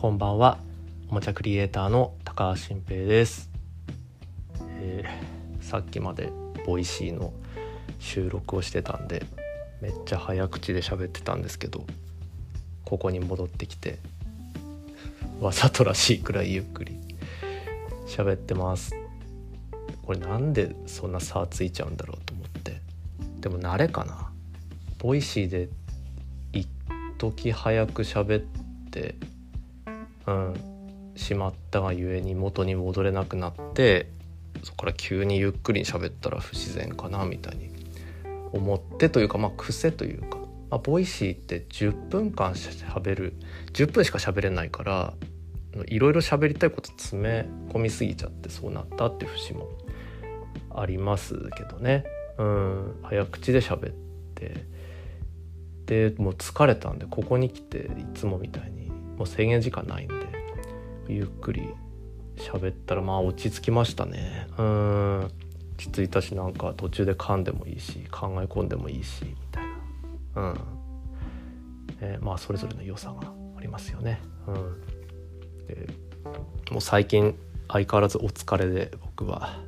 こんばんは。おもちゃクリエイターの高橋晋平です、えー、さっきまで Voicy の収録をしてたんでめっちゃ早口で喋ってたんですけどここに戻ってきてわざとらしいくらいゆっくり喋ってます。これなんでそんな差ついちゃうんだろうと思って。でも慣れかな。Voicy で一時早く喋ってうん。しまったがゆえに元に戻れなくなってそこから急にゆっくり喋ったら不自然かなみたいに思ってというかまあ癖というか、まあ、 Voicy って10分間しゃべる10分しか喋れないからいろいろ喋りたいこと詰め込みすぎちゃってそうなったっていう節もありますけどね。うん。早口で喋ってでもう疲れたんでここに来ていつもみたいにもう制限時間ないんで。ゆっくり喋ったらまあ落ち着きましたね。うん。落ち着いたしなんか途中で噛んでもいいし考え込んでもいいしみたいな。うん、えー、まあそれぞれの良さがありますよね。うん。でもう最近相変わらずお疲れで僕は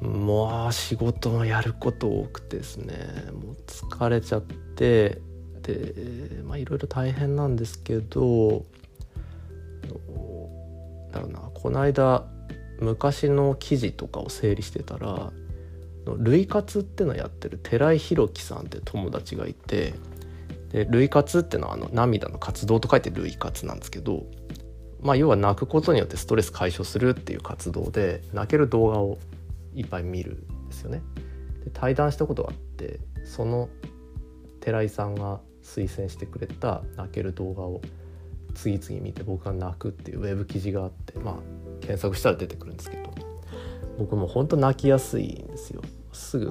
もう仕事のやること多くてですね。もう疲れちゃってでまあいろいろ大変なんですけどだろうなこの間昔の記事とかを整理してたら類活ってのをやってる寺井宏樹さんって友達がいてで類活ってのはあの涙の活動と書いて類活なんですけどまあ要は泣くことによってストレス解消するっていう活動で泣ける動画をいっぱい見るんですよね。で対談したことがあってその寺井さんが推薦してくれた泣ける動画を次々見て僕が泣くっていうウェブ記事があってまあ検索したら出てくるんですけど僕も本当泣きやすいんですよすぐ、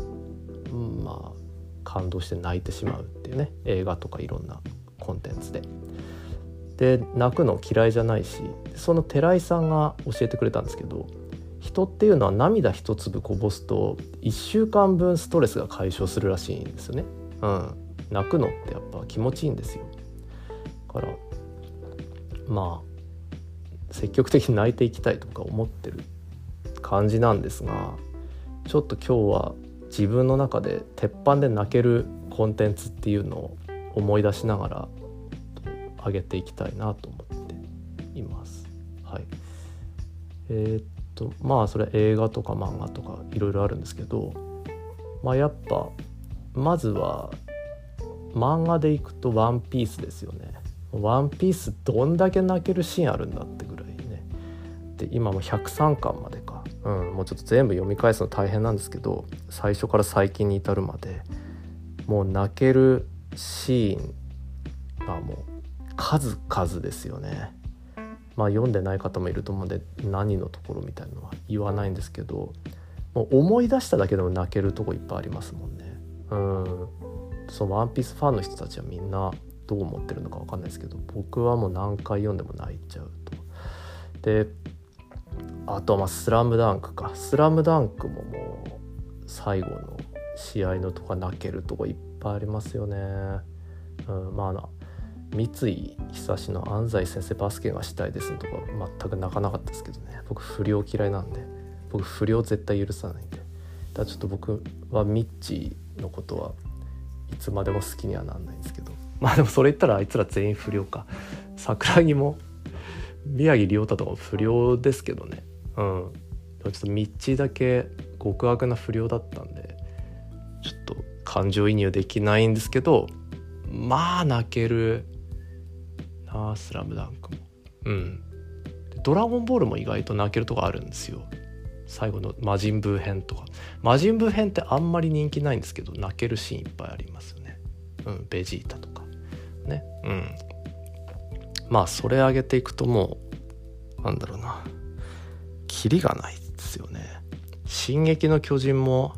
うん、まあ感動して泣いてしまうっていうね映画とかいろんなコンテンツで。で泣くの嫌いじゃないしその寺井さんが教えてくれたんですけど人っていうのは涙一粒こぼすと1週間分ストレスが解消するらしいんですよね。うん、泣くのってやっぱ気持ちいいんですよ。だからまあ積極的に泣いていきたいとか思ってる感じなんですがちょっと今日は自分の中で鉄板で泣けるコンテンツっていうのを思い出しながら上げていきたいなと思っています。はい、えー、っとまあそれ映画とか漫画とかいろいろあるんですけどまあやっぱまずは漫画でいくと「ワンピースですよね。ワンピースどんだけ泣けるシーンあるんだってぐらいね。で今も103巻までか、うん、もうちょっと全部読み返すの大変なんですけど最初から最近に至るまでもう泣けるシーンがもう数々ですよね。まあ読んでない方もいると思うんで何のところみたいなのは言わないんですけどもう思い出しただけでも泣けるとこいっぱいありますもんね。うんその「ワンピースファンの人たちはみんなどう思ってるのか分かんないですけど僕はもう何回読んでも泣いちゃうと。であとはまあ「スラムダンクか「スラムダンクももう最後の試合のとか泣けるとこいっぱいありますよね。うん、まあな三井久志の安西先生バスケがしたいですとか全く泣かなかったですけどね。僕不良嫌いなんで。僕不良絶対許さないんで。だからちょっと僕はミッチーのことはいつまでも好きにはなんないんですけど。まあでもそれ言ったらあいつら全員不良か。桜木も宮城亮太とかも不良ですけどね。うん。でもちょっとミッチーだけ極悪な不良だったんでちょっと感情移入できないんですけどまあ泣けるな「あ「スラムダンクも。うん。ドラゴンボールも意外と泣けるとこあるんですよ。最後の魔人ブー編とか。魔人ブー編ってあんまり人気ないんですけど泣けるシーンいっぱいありますよね。うんベジータとか。ね。うん。まあそれ上げていくともうなんだろうな。キリがないですよね「進撃の巨人」も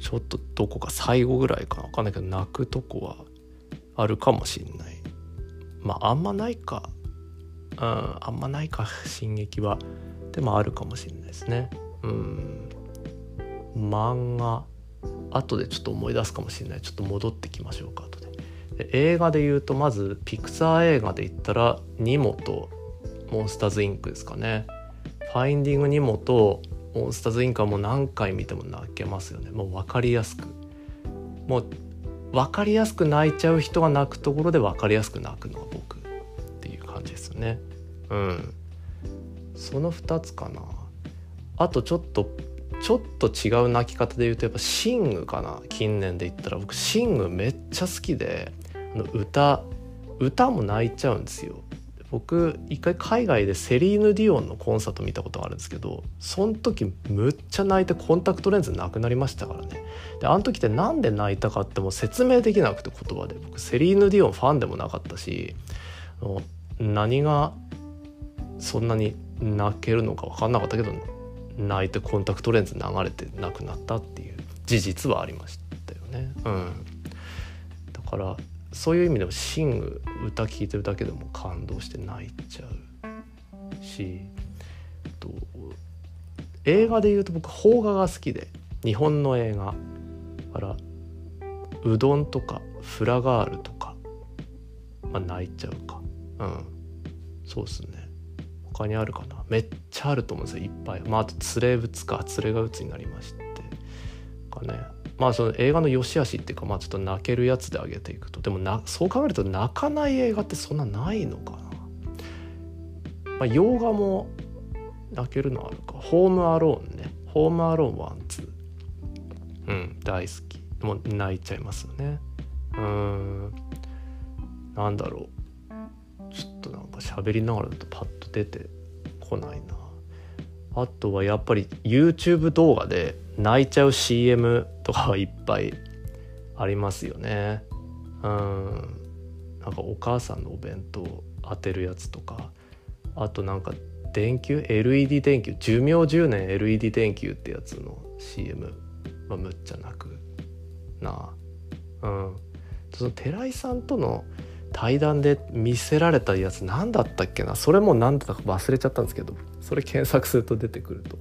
ちょっとどこか最後ぐらいか分かんないけど泣くとこはあるかもしんない。まああんまないか。うんあんまないか進撃は。でもあるかもしれないですね。うん。漫画後でちょっと思い出すかもしれない。ちょっと戻ってきましょうか後で映画で言うとまずピクサー映画で言ったらニモとモンスターズインクですかね。ファインディングニモとモンスターズインクはもう何回見ても泣けますよね。もう分かりやすく。もう分かりやすく泣いちゃう人が泣くところで分かりやすく泣くのが僕っていう感じですよね。うん。その2つかな。あとちょっとちょっと違う泣き方で言うとやっぱシングかな。近年で言ったら僕シングめっちゃ好きで。あの歌歌も泣いちゃうんですよ。僕一回海外でセリーヌ・ディオンのコンサート見たことがあるんですけどその時むっちゃ泣いてコンタクトレンズなくなりましたからね。であの時って何で泣いたかっても説明できなくて言葉で僕セリーヌ・ディオンファンでもなかったし何がそんなに泣けるのか分かんなかったけど泣いてコンタクトレンズ流れてなくなったっていう事実はありましたよね。うん、だからそういう意味でもシング歌聴いてるだけでも感動して泣いちゃうしと映画で言うと僕邦画が好きで日本の映画からうどんとかフラガールとか、まあ、泣いちゃうか。うん。そうっすね。他にあるかな？めっちゃあると思うんですよいっぱい。まああと「連れぶつ」か「連れがうつ」になりまして。かね。まあその映画の良し悪しっていうかまあちょっと泣けるやつで上げていくと。でもなそう考えると泣かない映画ってそんなないのかな。まあ洋画も泣けるのあるか。ホームアローンね。ホームアローンワンツー。うん大好き。もう泣いちゃいますよね。うん。なんだろう。ちょっとなんか喋りながらだとパッと出てこないな。あとはやっぱり YouTube 動画で泣いちゃう CM とかはいっぱいありますよね。うん。なんかお母さんのお弁当当てるやつとか。あとなんか電球 LED 電球。寿命10年 LED 電球ってやつの CM はむっちゃ泣くな。うん。その寺井さんとの対談で見せられたやつ何だったっけな？それも何だったか忘れちゃったんですけどそれ検索すると出てくると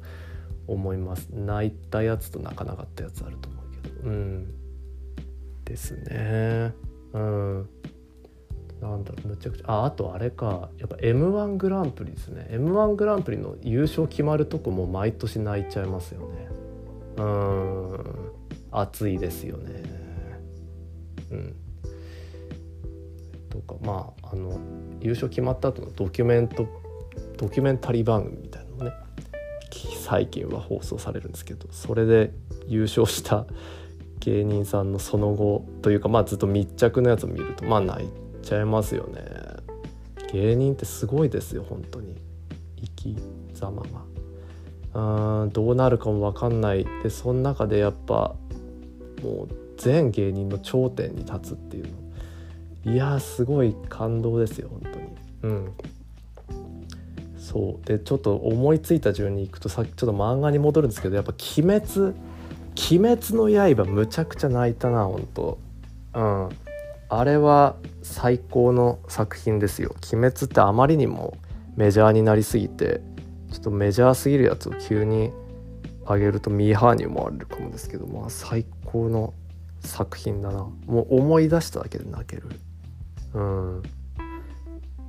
思います。泣いたやつと泣かなかったやつあると思うけど。うん。ですね。うん。なんだろう。むちゃくちゃ。ああとあれか。やっぱ m 1グランプリですね。m 1グランプリの優勝決まるとこも毎年泣いちゃいますよね。うん。熱いですよね。うん。とかまああの優勝決まった後のドキュメントドキュメンタリー番組みたいなのね最近は放送されるんですけどそれで優勝した芸人さんのその後というかまあずっと密着のやつを見るとまあ泣いちゃいますよね。芸人ってすごいですよ本当に。生き様が。うんどうなるかも分かんない。でその中でやっぱもう全芸人の頂点に立つっていうのいやすごい感動ですよ本当に。うん。そう。でちょっと思いついた順にいくとさっきちょっと漫画に戻るんですけどやっぱ「鬼滅」「鬼滅の刃」むちゃくちゃ泣いたな本当。うん。あれは最高の作品ですよ「鬼滅」ってあまりにもメジャーになりすぎてちょっとメジャーすぎるやつを急にあげるとミーハーに思われるかもですけどまあ最高の作品だな。もう思い出しただけで泣ける。うん。っ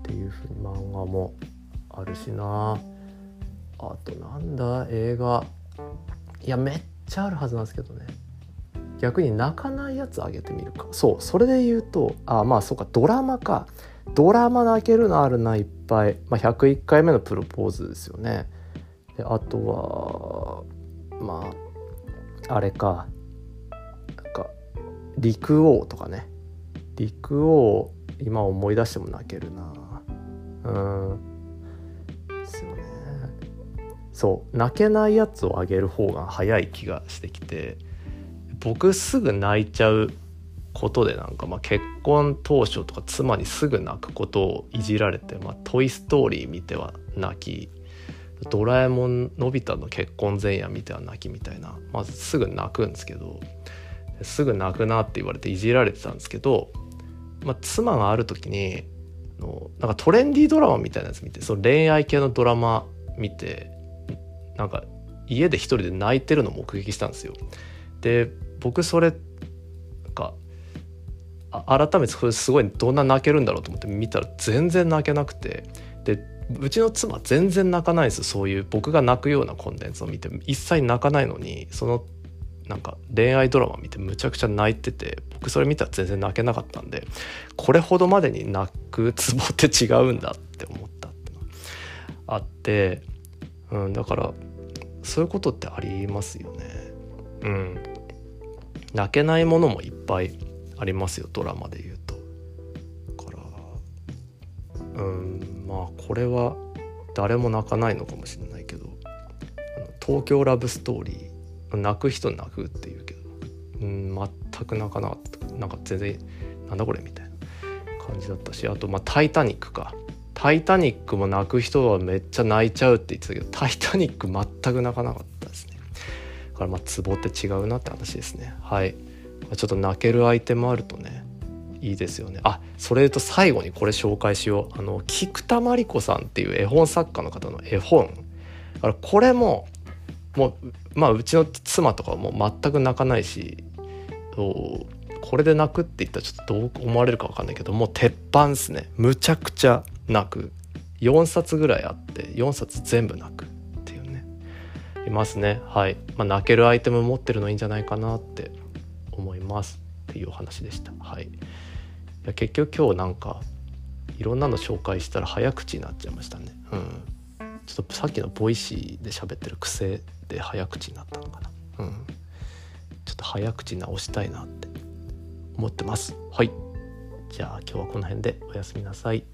ていうふうに漫画もあるしな。あとなんだ映画。いやめっちゃあるはずなんですけどね。逆に泣かないやつあげてみるか。そうそれで言うとあまあそうかドラマか。ドラマ泣けるのあるないっぱい、まあ、101回目のプロポーズですよね。であとはまああれか。なんか陸王とかね。陸王今思い出しても泣けるな。うん。ですよねそう。泣けないやつをあげる方が早い気がしてきて僕すぐ泣いちゃうことでなんか、まあ、結婚当初とか妻にすぐ泣くことをいじられて「まあ、トイ・ストーリー」見ては泣き「ドラえもんのび太の結婚前夜」見ては泣きみたいなまずすぐ泣くんですけどすぐ泣くなって言われていじられてたんですけど、まあ、妻がある時にのなんかトレンディードラマみたいなやつ見てその恋愛系のドラマ見てなんか家で一人で泣いてるの目撃したんですよ。で僕それか改めてそれすごいどんな泣けるんだろうと思って見たら全然泣けなくてでうちの妻全然泣かないですそういう僕が泣くようなコンテンツを見て一切泣かないのにそのなんか恋愛ドラマ見てむちゃくちゃ泣いてて僕それ見たら全然泣けなかったんでこれほどまでに泣くツボって違うんだって思ったってあって、うん、だからそういうことってありますよね。うん、泣けないものもいっぱいありますよドラマで言うと。だからうんまあこれは誰も泣かないのかもしれないけど「東京ラブストーリー」泣く人泣くっていうけど、うん、全く泣かなかった。なんか全然なんだこれみたいな感じだったしあとまあ「タイタニック」か「タイタニック」も泣く人はめっちゃ泣いちゃうって言ってたけど「タイタニック」全く泣かなかったですね。だからまあツボって違うなって話ですね。はい。ちょっと泣けるアイテムあるとねいいですよね。あそれと最後にこれ紹介しよう。あの菊田真理子さんっていう絵本作家の方の絵本。これももうまあうちの妻とかはもう全く泣かないしこれで泣くって言ったらちょっとどう思われるか分かんないけどもう鉄板っすね。むちゃくちゃ泣く。4冊ぐらいあって4冊全部泣くっていうね。いますね。はい、まあ、泣けるアイテム持ってるのいいんじゃないかなって思いますっていうお話でした。はい。いや結局今日なんかいろんなの紹介したら早口になっちゃいましたね。うん。ちょっとさっきの Voicy で喋ってる癖で早口になったのかな。うん。ちょっと早口直したいなって思ってます。はい。じゃあ今日はこの辺でおやすみなさい。